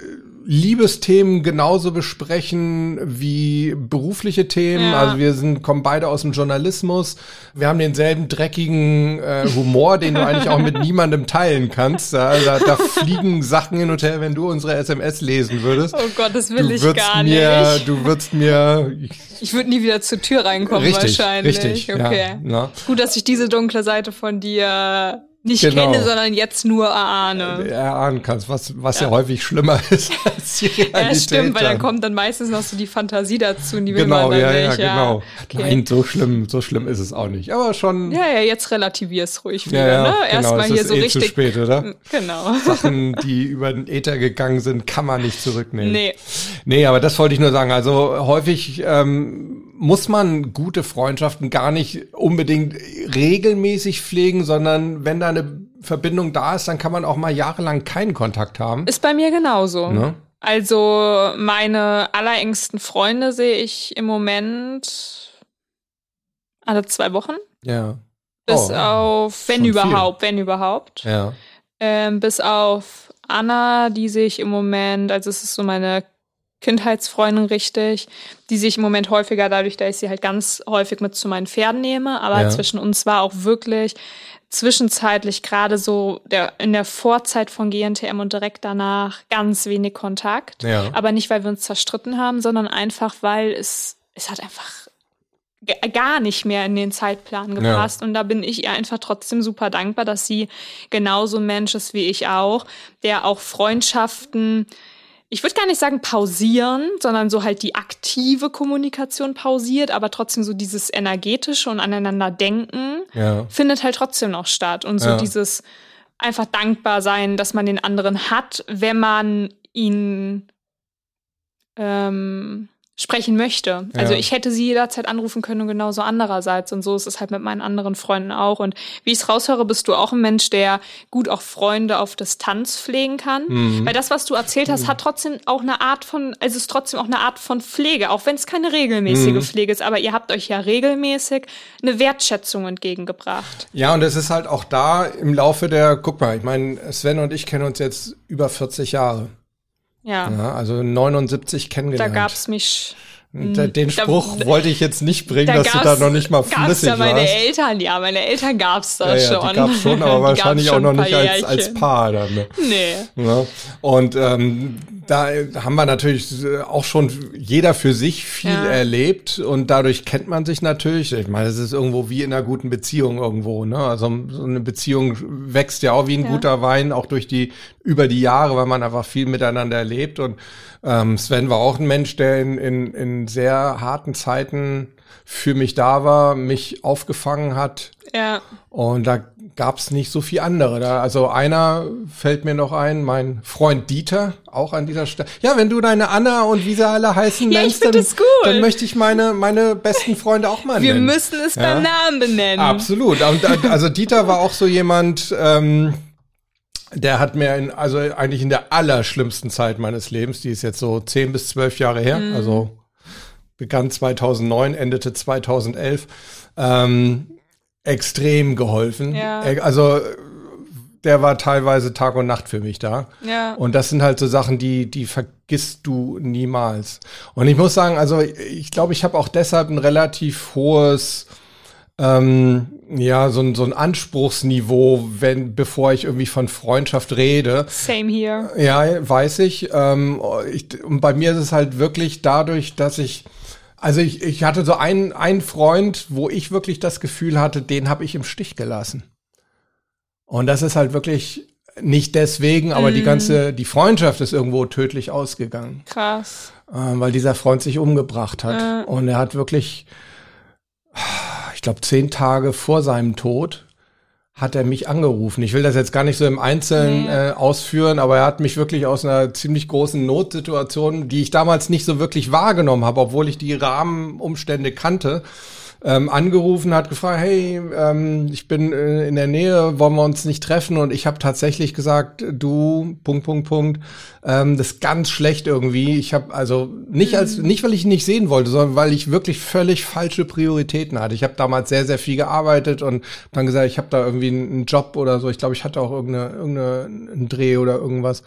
[SPEAKER 3] Liebesthemen genauso besprechen wie berufliche Themen.
[SPEAKER 2] Ja.
[SPEAKER 3] Also wir sind, kommen beide aus dem Journalismus. Wir haben denselben dreckigen äh, Humor, den du eigentlich auch mit niemandem teilen kannst. Da, da, da fliegen Sachen hin und her, wenn du unsere SMS lesen würdest.
[SPEAKER 2] Oh Gott, das will
[SPEAKER 3] du
[SPEAKER 2] ich gar
[SPEAKER 3] mir,
[SPEAKER 2] nicht.
[SPEAKER 3] du würdest mir
[SPEAKER 2] Ich würde nie wieder zur Tür reinkommen
[SPEAKER 3] richtig,
[SPEAKER 2] wahrscheinlich.
[SPEAKER 3] richtig,
[SPEAKER 2] okay.
[SPEAKER 3] ja, na.
[SPEAKER 2] Gut, dass ich diese dunkle Seite von dir nicht
[SPEAKER 3] Genau.
[SPEAKER 2] kenne, sondern jetzt nur erahne.
[SPEAKER 3] erahnen kannst, was, was ja. häufig schlimmer ist als die Realität.
[SPEAKER 2] Ja, stimmt, weil dann kommt dann meistens noch so die Fantasie dazu, die will
[SPEAKER 3] Genau,
[SPEAKER 2] man dann
[SPEAKER 3] ja, ja,
[SPEAKER 2] nicht.
[SPEAKER 3] genau.
[SPEAKER 2] Okay.
[SPEAKER 3] Nein, so schlimm, so schlimm ist es auch nicht. Aber schon.
[SPEAKER 2] Ja, ja, jetzt relativier's ruhig wieder,
[SPEAKER 3] ja, ja,
[SPEAKER 2] ne?
[SPEAKER 3] genau,
[SPEAKER 2] Erstmal hier so
[SPEAKER 3] eh
[SPEAKER 2] richtig.
[SPEAKER 3] zu spät, oder?
[SPEAKER 2] Genau.
[SPEAKER 3] Sachen, die über den Äther gegangen sind, kann man nicht zurücknehmen.
[SPEAKER 2] Nee.
[SPEAKER 3] Nee, aber das wollte ich nur sagen. Also häufig ähm, muss man gute Freundschaften gar nicht unbedingt regelmäßig pflegen, sondern wenn da eine Verbindung da ist, dann kann man auch mal jahrelang keinen Kontakt haben.
[SPEAKER 2] Ist bei mir genauso.
[SPEAKER 3] Ne?
[SPEAKER 2] Also meine allerengsten Freunde sehe ich im Moment alle zwei Wochen.
[SPEAKER 3] Ja.
[SPEAKER 2] Bis
[SPEAKER 3] Oh,
[SPEAKER 2] auf, wenn
[SPEAKER 3] schon viel.
[SPEAKER 2] überhaupt, wenn überhaupt.
[SPEAKER 3] Ja.
[SPEAKER 2] Ähm, bis auf Anna, die sehe ich im Moment, also es ist so meine Kindheitsfreundin richtig, die sehe ich im Moment häufiger dadurch, dass ich sie halt ganz häufig mit zu meinen Pferden nehme. Aber
[SPEAKER 3] Ja.
[SPEAKER 2] zwischen uns war auch wirklich zwischenzeitlich gerade so der, in der Vorzeit von GNTM und direkt danach ganz wenig Kontakt.
[SPEAKER 3] Ja.
[SPEAKER 2] Aber nicht, weil wir uns zerstritten haben, sondern einfach, weil es, es hat einfach gar nicht mehr in den Zeitplan gepasst. Und da bin ich ihr einfach trotzdem super dankbar, dass sie genauso ein Mensch ist wie ich auch, der auch Freundschaften, ich würde gar nicht sagen pausieren, sondern so halt die aktive Kommunikation pausiert, aber trotzdem so dieses energetische und aneinander denken
[SPEAKER 3] Ja.
[SPEAKER 2] findet halt trotzdem noch statt. Und so
[SPEAKER 3] Ja.
[SPEAKER 2] dieses einfach dankbar sein, dass man den anderen hat, wenn man ihn ähm, sprechen möchte. Also
[SPEAKER 3] Ja.
[SPEAKER 2] ich hätte sie jederzeit anrufen können und genauso andererseits. Und so ist es halt mit meinen anderen Freunden auch. Und wie ich es raushöre, bist du auch ein Mensch, der gut auch Freunde auf Distanz pflegen kann.
[SPEAKER 3] Mhm.
[SPEAKER 2] Weil das, was du erzählt hast, hat trotzdem auch eine Art von, also es ist trotzdem auch eine Art von Pflege, auch wenn es keine regelmäßige
[SPEAKER 3] Mhm.
[SPEAKER 2] Pflege ist. Aber ihr habt euch ja regelmäßig eine Wertschätzung entgegengebracht.
[SPEAKER 3] Ja, und es ist halt auch da im Laufe der, guck mal, ich meine, Sven und ich kennen uns jetzt über 40 Jahre.
[SPEAKER 2] Ja.
[SPEAKER 3] Ja, also 79
[SPEAKER 2] Da
[SPEAKER 3] kennengelernt.
[SPEAKER 2] gab's mich
[SPEAKER 3] Den Spruch da, wollte ich jetzt nicht bringen, da dass du da noch nicht mal flüssig
[SPEAKER 2] da meine warst. Eltern, ja, meine Eltern gab's da
[SPEAKER 3] ja, ja,
[SPEAKER 2] schon.
[SPEAKER 3] Die gab's schon, aber wahrscheinlich auch noch nicht als, als Paar dann. Ne?
[SPEAKER 2] Nee.
[SPEAKER 3] Ja. Und ähm, da haben wir natürlich auch schon jeder für sich viel ja. erlebt und dadurch kennt man sich natürlich. Ich meine, es ist irgendwo wie in einer guten Beziehung irgendwo. Ne? Also so eine Beziehung wächst ja auch wie ein ja. guter Wein, auch durch die über die Jahre, weil man einfach viel miteinander erlebt. Und ähm, Sven war auch ein Mensch, der in, in, in sehr harten Zeiten für mich da war, mich aufgefangen hat.
[SPEAKER 2] Ja.
[SPEAKER 3] Und da gab's nicht so viel andere. Da, also einer fällt mir noch ein, mein Freund Dieter, auch an dieser Stelle. Ja, wenn du deine Anna und wie sie alle heißen
[SPEAKER 2] ja,
[SPEAKER 3] nennst,
[SPEAKER 2] dann,
[SPEAKER 3] dann, möchte ich meine, meine besten Freunde auch mal
[SPEAKER 2] Wir
[SPEAKER 3] nennen.
[SPEAKER 2] Wir müssen es ja? beim Namen benennen.
[SPEAKER 3] Absolut. Und, also Dieter war auch so jemand, ähm, der hat mir in, also eigentlich in der allerschlimmsten Zeit meines Lebens, die ist jetzt so zehn bis zwölf Jahre her, mhm. also begann 2009, endete 2011, ähm, extrem geholfen.
[SPEAKER 2] Ja.
[SPEAKER 3] Also der war teilweise Tag und Nacht für mich da.
[SPEAKER 2] Ja.
[SPEAKER 3] Und das sind halt so Sachen, die, die vergisst du niemals. Und ich muss sagen, also ich glaube, ich habe auch deshalb ein relativ hohes ähm, ja, so ein, so ein Anspruchsniveau, wenn, bevor ich irgendwie von Freundschaft rede.
[SPEAKER 2] Same here.
[SPEAKER 3] Ja, weiß ich. Ähm, ich und bei mir ist es halt wirklich dadurch, dass ich, also ich, ich hatte so einen, einen Freund, wo ich wirklich das Gefühl hatte, den habe ich im Stich gelassen. Und das ist halt wirklich nicht deswegen, aber mm. die ganze, die Freundschaft ist irgendwo tödlich ausgegangen.
[SPEAKER 2] Krass.
[SPEAKER 3] Ähm, weil dieser Freund sich umgebracht hat. Äh. Und er hat wirklich, ich glaube, zehn Tage vor seinem Tod hat er mich angerufen. Ich will das jetzt gar nicht so im Einzelnen nee. äh, ausführen, aber er hat mich wirklich aus einer ziemlich großen Notsituation, die ich damals nicht so wirklich wahrgenommen habe, obwohl ich die Rahmenumstände kannte, ähm, angerufen, hat gefragt, hey, ähm, ich bin äh, in der Nähe, wollen wir uns nicht treffen? Und ich habe tatsächlich gesagt, du, Punkt, Punkt, Punkt, ähm, das ist ganz schlecht irgendwie. Ich habe also nicht als, mhm. nicht weil ich ihn nicht sehen wollte, sondern weil ich wirklich völlig falsche Prioritäten hatte. Ich habe damals sehr, sehr viel gearbeitet und dann gesagt, ich habe da irgendwie einen Job oder so. Ich glaube, ich hatte auch irgendeine, irgendeinen Dreh oder irgendwas.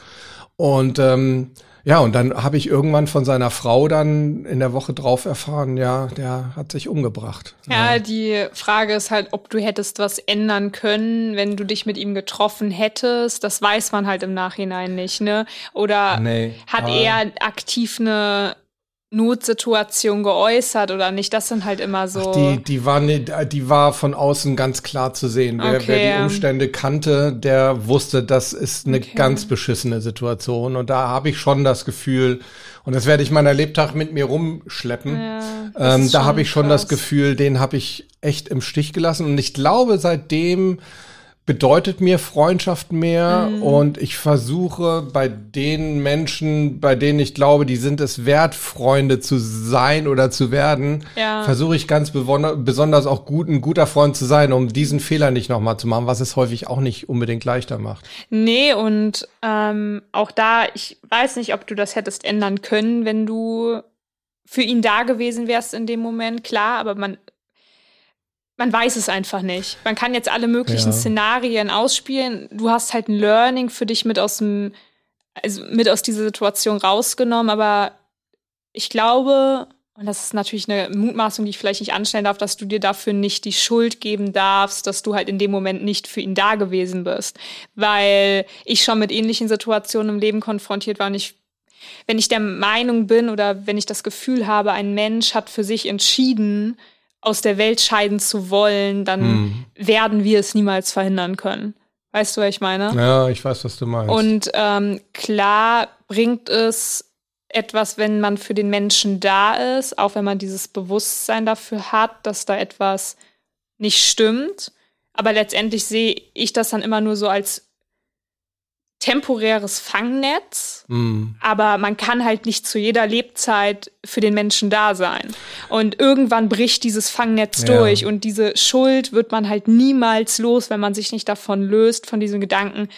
[SPEAKER 3] Und ähm, ja, und dann habe ich irgendwann von seiner Frau dann in der Woche drauf erfahren, ja, der hat sich umgebracht.
[SPEAKER 2] Ja, ja, die Frage ist halt, ob du hättest was ändern können, wenn du dich mit ihm getroffen hättest. Das weiß man halt im Nachhinein nicht, ne? Oder nee, hat er aktiv eine Notsituation geäußert oder nicht. Das sind halt immer so.
[SPEAKER 3] Ach, die, die, war ne, die war von außen ganz klar zu sehen. Wer, okay, wer die Umstände kannte, der wusste, das ist eine okay. ganz beschissene Situation. Und da habe ich schon das Gefühl, und das werde ich meiner Lebtag mit mir rumschleppen. Ja, ähm, da habe ich schon krass. das Gefühl, den habe ich echt im Stich gelassen. Und ich glaube, seitdem bedeutet mir Freundschaft mehr mhm. und ich versuche bei den Menschen, bei denen ich glaube, die sind es wert, Freunde zu sein oder zu werden,
[SPEAKER 2] ja.
[SPEAKER 3] versuche ich ganz besonders auch gut, ein guter Freund zu sein, um diesen Fehler nicht nochmal zu machen, was es häufig auch nicht unbedingt leichter macht.
[SPEAKER 2] Nee, und ähm, auch da, ich weiß nicht, ob du das hättest ändern können, wenn du für ihn da gewesen wärst in dem Moment, klar, aber man man weiß es einfach nicht. Man kann jetzt alle möglichen ja. Szenarien ausspielen. Du hast halt ein Learning für dich mit aus dem, also mit aus dieser Situation rausgenommen, aber ich glaube, und das ist natürlich eine Mutmaßung, die ich vielleicht nicht anstellen darf, dass du dir dafür nicht die Schuld geben darfst, dass du halt in dem Moment nicht für ihn da gewesen bist. Weil ich schon mit ähnlichen Situationen im Leben konfrontiert war und ich wenn ich der Meinung bin oder wenn ich das Gefühl habe, ein Mensch hat für sich entschieden, aus der Welt scheiden zu wollen, dann hm. werden wir es niemals verhindern können. Weißt du, was ich meine?
[SPEAKER 3] Ja, ich weiß, was du meinst.
[SPEAKER 2] Und ähm, klar bringt es etwas, wenn man für den Menschen da ist, auch wenn man dieses Bewusstsein dafür hat, dass da etwas nicht stimmt. Aber letztendlich sehe ich das dann immer nur so als temporäres Fangnetz, mm. aber man kann halt nicht zu jeder Lebzeit für den Menschen da sein. Und irgendwann bricht dieses Fangnetz ja. durch und diese Schuld wird man halt niemals los, wenn man sich nicht davon löst, von diesem Gedanken,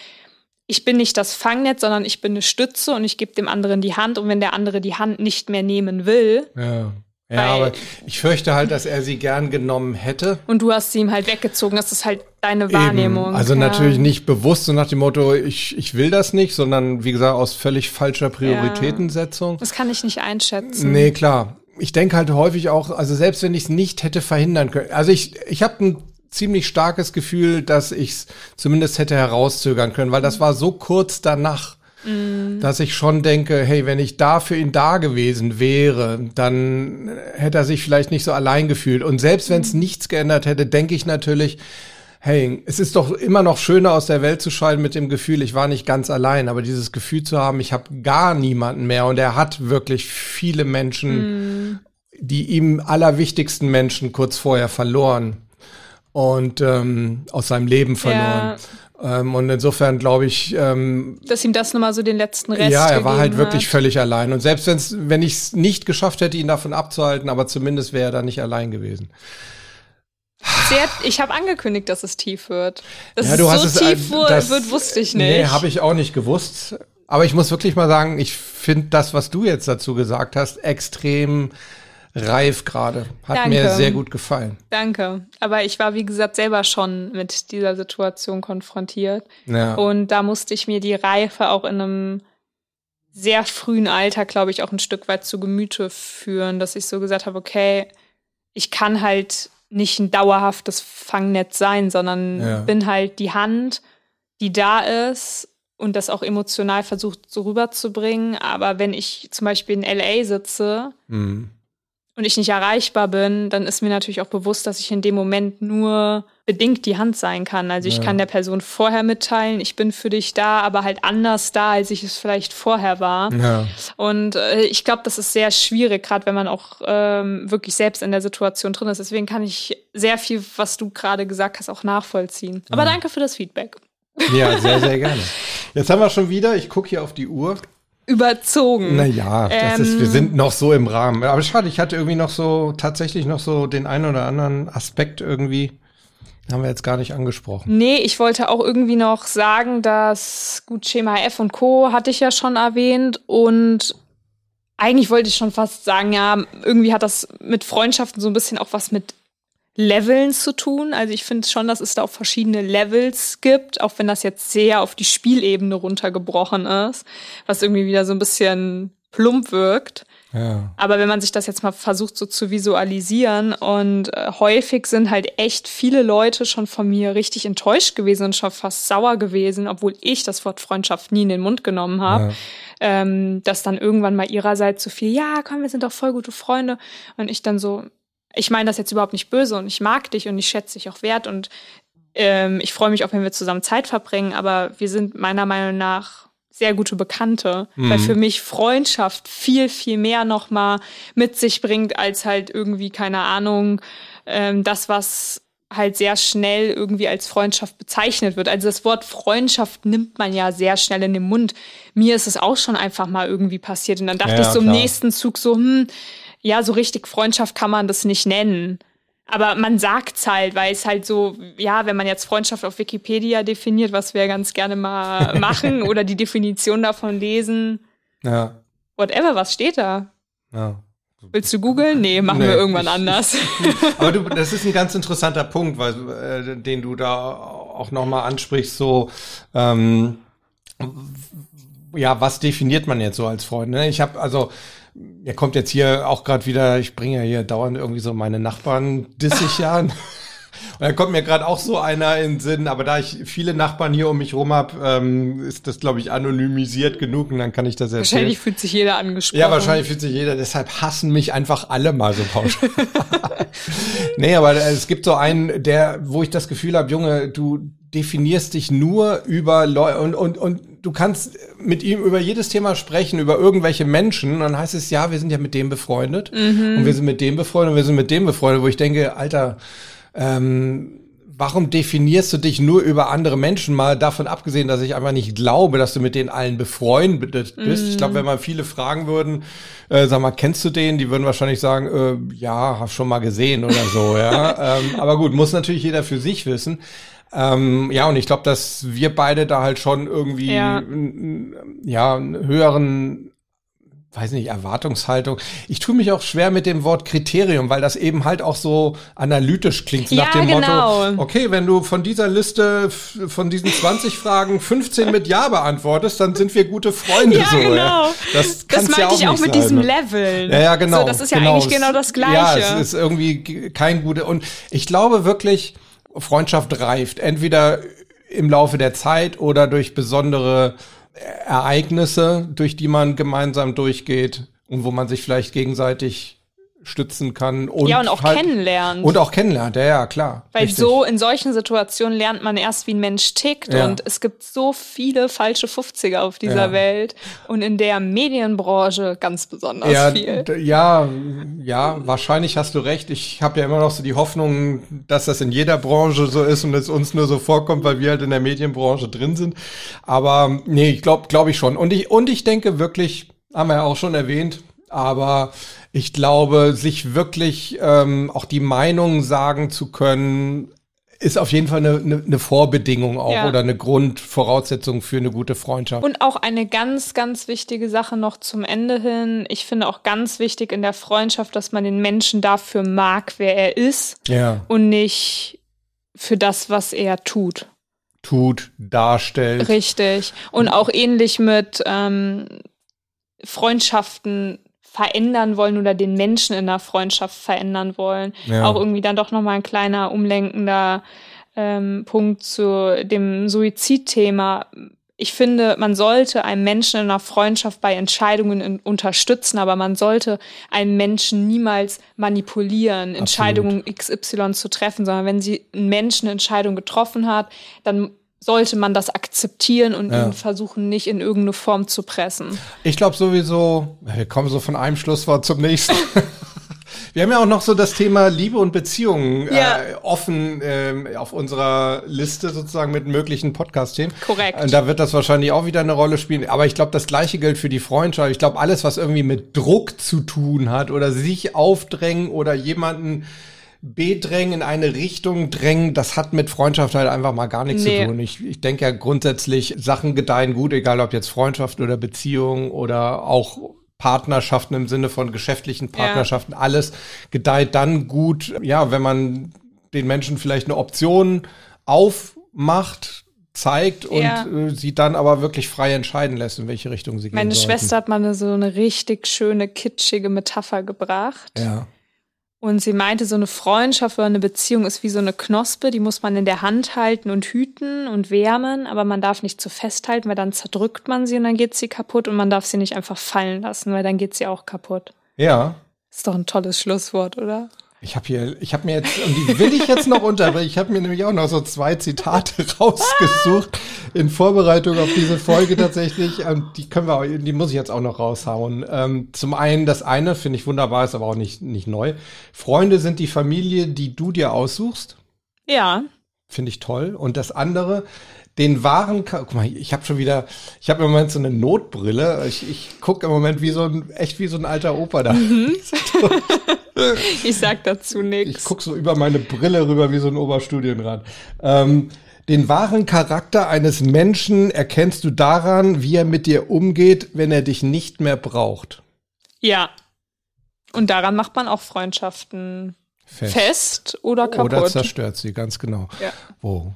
[SPEAKER 2] ich bin nicht das Fangnetz, sondern ich bin eine Stütze und ich gebe dem anderen die Hand und wenn der andere die Hand nicht mehr nehmen will,
[SPEAKER 3] ja. Ja, aber ich fürchte halt, dass er sie gern genommen hätte.
[SPEAKER 2] Und du hast sie ihm halt weggezogen. Das ist halt deine Wahrnehmung.
[SPEAKER 3] Eben. Also ja. natürlich nicht bewusst so nach dem Motto, ich, ich will das nicht, sondern wie gesagt aus völlig falscher Prioritätensetzung. Ja.
[SPEAKER 2] Das kann ich nicht einschätzen.
[SPEAKER 3] Nee, klar. ich denke halt häufig auch, also selbst wenn ich es nicht hätte verhindern können, also ich, ich habe ein ziemlich starkes Gefühl, dass ich es zumindest hätte herauszögern können, weil das war so kurz danach, mm. dass ich schon denke, hey, wenn ich da für ihn da gewesen wäre, dann hätte er sich vielleicht nicht so allein gefühlt. Und selbst wenn es mm. nichts geändert hätte, denke ich natürlich, hey, es ist doch immer noch schöner aus der Welt zu scheiden mit dem Gefühl, ich war nicht ganz allein, aber dieses Gefühl zu haben, ich habe gar niemanden mehr und er hat wirklich viele Menschen, mm. die ihm allerwichtigsten Menschen kurz vorher verloren und ähm, aus seinem Leben verloren. Ja. Ähm, und insofern glaube ich, ähm,
[SPEAKER 2] dass ihm das nochmal so den letzten Rest.
[SPEAKER 3] Ja, er war halt wirklich völlig allein. Und selbst wenn's, wenn ich es nicht geschafft hätte, ihn davon abzuhalten, aber zumindest wäre er da nicht allein gewesen.
[SPEAKER 2] Sehr, ich habe angekündigt, dass es tief wird. Dass ja, du es hast so es, tief das, wird, wusste ich nicht. Nee,
[SPEAKER 3] habe ich auch nicht gewusst. Aber ich muss wirklich mal sagen, ich finde das, was du jetzt dazu gesagt hast, extrem reif gerade. Hat Danke. mir sehr gut gefallen.
[SPEAKER 2] Danke. Aber ich war, wie gesagt, selber schon mit dieser Situation konfrontiert. Ja. Und da musste ich mir die Reife auch in einem sehr frühen Alter, glaube ich, auch ein Stück weit zu Gemüte führen, dass ich so gesagt habe, okay, ich kann halt nicht ein dauerhaftes Fangnetz sein, sondern ja. bin halt die Hand, die da ist und das auch emotional versucht so rüberzubringen. Aber wenn ich zum Beispiel in LA sitze mhm und ich nicht erreichbar bin, dann ist mir natürlich auch bewusst, dass ich in dem Moment nur bedingt die Hand sein kann. Also ich ja. kann der Person vorher mitteilen, ich bin für dich da, aber halt anders da, als ich es vielleicht vorher war. Ja. Und äh, ich glaube, das ist sehr schwierig, gerade wenn man auch ähm, wirklich selbst in der Situation drin ist. Deswegen kann ich sehr viel, was du gerade gesagt hast, auch nachvollziehen. Aber ja. danke für das Feedback.
[SPEAKER 3] Ja, sehr, sehr gerne. Jetzt haben wir schon wieder, ich gucke hier auf die Uhr,
[SPEAKER 2] überzogen.
[SPEAKER 3] Naja, das ähm, ist, wir sind noch so im Rahmen. Aber schade, ich hatte irgendwie noch so, tatsächlich noch so den einen oder anderen Aspekt irgendwie. Haben wir jetzt gar nicht angesprochen.
[SPEAKER 2] Nee, ich wollte auch irgendwie noch sagen, dass gut Schema F und Co. hatte ich ja schon erwähnt und eigentlich wollte ich schon fast sagen, ja, irgendwie hat das mit Freundschaften so ein bisschen auch was mit Leveln zu tun. Also ich finde schon, dass es da auch verschiedene Levels gibt, auch wenn das jetzt sehr auf die Spielebene runtergebrochen ist, was irgendwie wieder so ein bisschen plump wirkt. Ja. Aber wenn man sich das jetzt mal versucht so zu visualisieren und äh, häufig sind halt echt viele Leute schon von mir richtig enttäuscht gewesen und schon fast sauer gewesen, obwohl ich das Wort Freundschaft nie in den Mund genommen habe. Ja. Ähm, dass dann irgendwann mal ihrerseits so viel, ja, komm, wir sind doch voll gute Freunde. Und ich dann so, ich meine das jetzt überhaupt nicht böse und ich mag dich und ich schätze dich auch wert und ähm, ich freue mich auch, wenn wir zusammen Zeit verbringen, aber wir sind meiner Meinung nach sehr gute Bekannte, mhm. weil für mich Freundschaft viel, viel mehr nochmal mit sich bringt, als halt irgendwie, keine Ahnung, ähm, das, was halt sehr schnell irgendwie als Freundschaft bezeichnet wird. Also das Wort Freundschaft nimmt man ja sehr schnell in den Mund. Mir ist es auch schon einfach mal irgendwie passiert und dann dachte ja, ich so klar. im nächsten Zug so, hm, ja, so richtig Freundschaft kann man das nicht nennen. Aber man sagt's halt, weil es halt so, ja, wenn man jetzt Freundschaft auf Wikipedia definiert, was wir ganz gerne mal machen oder die Definition davon lesen. Ja. Whatever, was steht da? Ja. Willst du googeln? Nee, machen nee, wir irgendwann ich, anders.
[SPEAKER 3] aber du, das ist ein ganz interessanter Punkt, weil, äh, den du da auch nochmal ansprichst, so, ähm, ja, was definiert man jetzt so als Freund? Ne? Ich habe also er kommt jetzt hier auch gerade wieder, ich bringe ja hier dauernd irgendwie so meine Nachbarn dissig ja. Und da kommt mir gerade auch so einer in den Sinn, aber da ich viele Nachbarn hier um mich rum habe, ähm, ist das, glaube ich, anonymisiert genug und dann kann ich das
[SPEAKER 2] erzählen. Wahrscheinlich fühlt sich jeder angesprochen.
[SPEAKER 3] Ja, wahrscheinlich fühlt sich jeder, deshalb hassen mich einfach alle mal so pauschal. nee, aber es gibt so einen, der, wo ich das Gefühl habe, Junge, du definierst dich nur über Leute und, und, und du kannst mit ihm über jedes Thema sprechen, über irgendwelche Menschen. Und dann heißt es, ja, wir sind ja mit dem befreundet. Mhm. Und wir sind mit dem befreundet und wir sind mit dem befreundet, wo ich denke, Alter, ähm, warum definierst du dich nur über andere Menschen? Mal davon abgesehen, dass ich einfach nicht glaube, dass du mit denen allen befreundet bist. Mhm. Ich glaube, wenn man viele fragen würden, äh, sag mal, kennst du den? Die würden wahrscheinlich sagen, äh, ja, hab schon mal gesehen oder so, ja. ähm, aber gut, muss natürlich jeder für sich wissen. Ähm, ja, und ich glaube, dass wir beide da halt schon irgendwie ja, ja einen höheren weiß nicht, Erwartungshaltung. Ich tue mich auch schwer mit dem Wort Kriterium, weil das eben halt auch so analytisch klingt.
[SPEAKER 2] Ja,
[SPEAKER 3] nach dem
[SPEAKER 2] genau.
[SPEAKER 3] Motto, okay, wenn du von dieser Liste, von diesen 20 Fragen 15 mit Ja beantwortest, dann sind wir gute Freunde.
[SPEAKER 2] Ja,
[SPEAKER 3] so,
[SPEAKER 2] genau.
[SPEAKER 3] Ja.
[SPEAKER 2] Das
[SPEAKER 3] Das,
[SPEAKER 2] meinte
[SPEAKER 3] ja auch
[SPEAKER 2] ich auch mit
[SPEAKER 3] sein,
[SPEAKER 2] diesem
[SPEAKER 3] ne?
[SPEAKER 2] Leveln.
[SPEAKER 3] Ja, ja, genau.
[SPEAKER 2] So, das ist ja
[SPEAKER 3] genau.
[SPEAKER 2] eigentlich genau das Gleiche.
[SPEAKER 3] Ja, es ist irgendwie kein gute. Und ich glaube wirklich, Freundschaft reift. Entweder im Laufe der Zeit oder durch besondere Ereignisse, durch die man gemeinsam durchgeht und wo man sich vielleicht gegenseitig stützen kann. Und
[SPEAKER 2] ja, und auch
[SPEAKER 3] halt-
[SPEAKER 2] kennenlernt.
[SPEAKER 3] Und auch kennenlernt, ja, ja, klar.
[SPEAKER 2] Weil
[SPEAKER 3] Richtig.
[SPEAKER 2] so in solchen Situationen lernt man erst, wie ein Mensch tickt.
[SPEAKER 3] Ja.
[SPEAKER 2] Und es gibt so viele falsche 50er auf dieser
[SPEAKER 3] Ja.
[SPEAKER 2] Welt. Und in der Medienbranche ganz besonders
[SPEAKER 3] ja,
[SPEAKER 2] viel.
[SPEAKER 3] ja, ja, wahrscheinlich hast du recht. Ich habe ja immer noch so die Hoffnung, dass das in jeder Branche so ist und es uns nur so vorkommt, weil wir halt in der Medienbranche drin sind. Aber nee, ich glaube, glaube ich schon. Und ich und ich denke wirklich, haben wir ja auch schon erwähnt, aber ich glaube, sich wirklich ähm, auch die Meinung sagen zu können, ist auf jeden Fall eine, eine, eine Vorbedingung auch
[SPEAKER 2] Ja.
[SPEAKER 3] oder eine Grundvoraussetzung für eine gute Freundschaft.
[SPEAKER 2] Und auch eine ganz, ganz wichtige Sache noch zum Ende hin. Ich finde auch ganz wichtig in der Freundschaft, dass man den Menschen dafür mag, wer er ist
[SPEAKER 3] ja,
[SPEAKER 2] und nicht für das, was er tut.
[SPEAKER 3] tut, darstellt.
[SPEAKER 2] Richtig. Und auch ähnlich mit ähm, Freundschaften verändern wollen oder den Menschen in der Freundschaft verändern wollen.
[SPEAKER 3] Ja.
[SPEAKER 2] Auch irgendwie dann doch nochmal ein kleiner umlenkender ähm, Punkt zu dem Suizidthema. Ich finde, man sollte einen Menschen in einer Freundschaft bei Entscheidungen in, unterstützen, aber man sollte einen Menschen niemals manipulieren, Entscheidungen XY zu treffen, sondern wenn sie ein Menschen eine Entscheidung getroffen hat, dann sollte man das akzeptieren und
[SPEAKER 3] Ja.
[SPEAKER 2] ihn versuchen, nicht in irgendeine Form zu pressen.
[SPEAKER 3] Ich glaube sowieso, wir kommen so von einem Schlusswort zum nächsten. Wir haben ja auch noch so das Thema Liebe und Beziehungen
[SPEAKER 2] Ja.
[SPEAKER 3] äh, offen ähm, auf unserer Liste sozusagen mit möglichen Podcast-Themen.
[SPEAKER 2] Korrekt.
[SPEAKER 3] Und da wird das wahrscheinlich auch wieder eine Rolle spielen. Aber ich glaube, das Gleiche gilt für die Freundschaft. Ich glaube, alles, was irgendwie mit Druck zu tun hat oder sich aufdrängen oder jemanden bedrängen, in eine Richtung drängen, das hat mit Freundschaft halt einfach mal gar nichts
[SPEAKER 2] Nee.
[SPEAKER 3] zu tun. Ich, ich denke ja grundsätzlich, Sachen gedeihen gut, egal ob jetzt Freundschaft oder Beziehung oder auch Partnerschaften im Sinne von geschäftlichen Partnerschaften, alles gedeiht dann gut, ja, wenn man den Menschen vielleicht eine Option aufmacht, zeigt und
[SPEAKER 2] Ja.
[SPEAKER 3] äh, sie dann aber wirklich frei entscheiden lässt, in welche Richtung sie gehen
[SPEAKER 2] Meine. Schwester hat mal so eine richtig schöne, kitschige Metapher gebracht.
[SPEAKER 3] Ja.
[SPEAKER 2] Und sie meinte, so eine Freundschaft oder eine Beziehung ist wie so eine Knospe, die muss man in der Hand halten und hüten und wärmen, aber man darf nicht zu festhalten, weil dann zerdrückt man sie und dann geht sie kaputt und man darf sie nicht einfach fallen lassen, weil dann geht sie auch kaputt.
[SPEAKER 3] Ja.
[SPEAKER 2] Ist doch ein tolles Schlusswort, oder?
[SPEAKER 3] Ich habe hier, ich habe mir jetzt, und die will ich jetzt noch unterbringen. Ich habe mir nämlich auch noch so zwei Zitate rausgesucht in Vorbereitung auf diese Folge tatsächlich. Und die können wir, auch- die muss ich jetzt auch noch raushauen. Ähm, zum einen, das eine finde ich wunderbar, ist aber auch nicht, nicht neu. Freunde sind die Familie, die du dir aussuchst.
[SPEAKER 2] Ja.
[SPEAKER 3] Finde ich toll. Und das andere, den wahren, Ka- guck mal, ich habe schon wieder, ich habe im Moment so eine Notbrille. Ich, ich gucke im Moment wie so ein, echt wie so ein alter Opa da.
[SPEAKER 2] Ich sag dazu
[SPEAKER 3] Ich
[SPEAKER 2] nichts.
[SPEAKER 3] guck so über meine Brille rüber wie so ein Oberstudienrat. Ähm, den wahren Charakter eines Menschen erkennst du daran, wie er mit dir umgeht, wenn er dich nicht mehr braucht.
[SPEAKER 2] Ja. Und daran macht man auch Freundschaften
[SPEAKER 3] Fest.
[SPEAKER 2] fest oder kaputt.
[SPEAKER 3] Oder zerstört sie, ganz genau.
[SPEAKER 2] Ja.
[SPEAKER 3] Oh.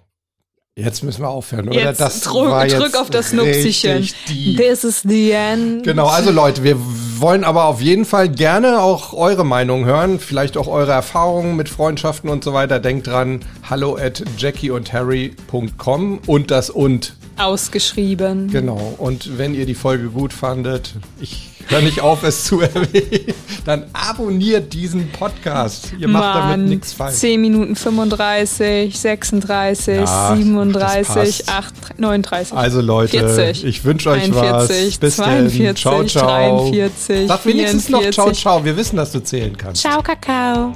[SPEAKER 3] Jetzt müssen wir aufhören, oder?
[SPEAKER 2] Jetzt
[SPEAKER 3] Das
[SPEAKER 2] drück,
[SPEAKER 3] war
[SPEAKER 2] drück auf das Nupsichen. This is the end.
[SPEAKER 3] Genau, also Leute, wir wollen aber auf jeden Fall gerne auch eure Meinung hören, vielleicht auch eure Erfahrungen mit Freundschaften und so weiter. Denkt dran, hallo at jackieundharry.com und das und.
[SPEAKER 2] Ausgeschrieben.
[SPEAKER 3] Genau. Und wenn ihr die Folge gut fandet, ich höre nicht auf, es zu erwähnen, dann abonniert diesen Podcast. Ihr macht damit
[SPEAKER 2] Mann,
[SPEAKER 3] nichts falsch.
[SPEAKER 2] 10 Minuten 35, 36,
[SPEAKER 3] Ja, das
[SPEAKER 2] 37,
[SPEAKER 3] passt.
[SPEAKER 2] 8, 39.
[SPEAKER 3] Also Leute,
[SPEAKER 2] 40,
[SPEAKER 3] ich wünsche euch
[SPEAKER 2] 41,
[SPEAKER 3] was. Bis
[SPEAKER 2] 42,
[SPEAKER 3] dann. Ciao, ciao.
[SPEAKER 2] 43,
[SPEAKER 3] Sag wenigstens noch ciao,
[SPEAKER 2] 44.
[SPEAKER 3] ciao. Wir wissen, dass du zählen kannst.
[SPEAKER 2] Ciao, Kakao.